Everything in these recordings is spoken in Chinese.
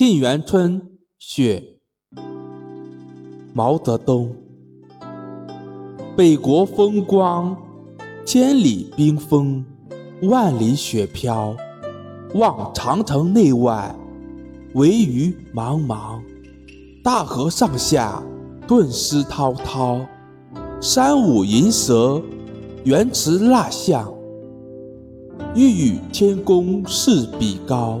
沁园春·雪，毛泽东。北国风光，千里冰封，万里雪飘。望长城内外，惟余莽莽。大河上下，顿失滔滔。山舞银蛇，原驰蜡象。欲与天公试比高。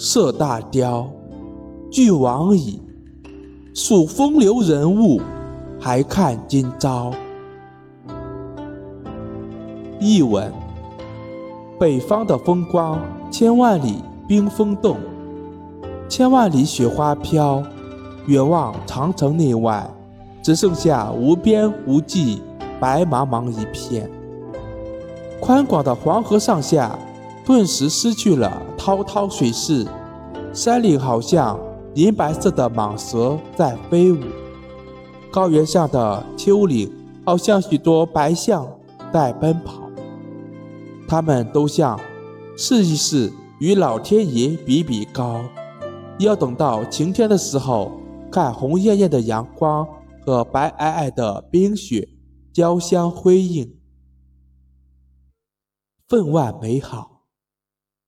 射大雕，俱往矣。数风流人物，还看今朝。译文：北方的风光，千万里冰封冻，千万里雪花飘。远望长城内外，只剩下无边无际、白茫茫一片。宽广的黄河上下。顿时失去了滔滔水势，山岭好像银白色的蟒蛇在飞舞，高原上的丘陵好像许多白象在奔跑。它们都想试一试与老天爷比比高，要等到晴天的时候，看红艳艳的阳光和白皑皑的冰雪交相辉映，分外美好。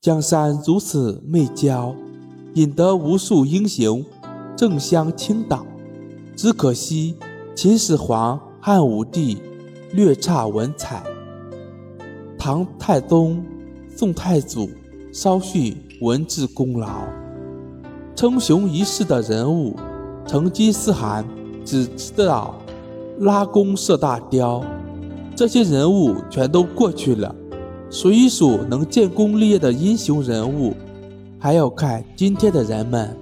江山如此媚娇，引得无数英雄争相倾倒。只可惜秦始皇汉武帝略差文采，唐太宗宋太祖稍逊文治功劳。称雄一世的人物成吉思汗只知道拉弓射大雕，这些人物全都过去了。数一数能建功立业的英雄人物，还要看今天的人们。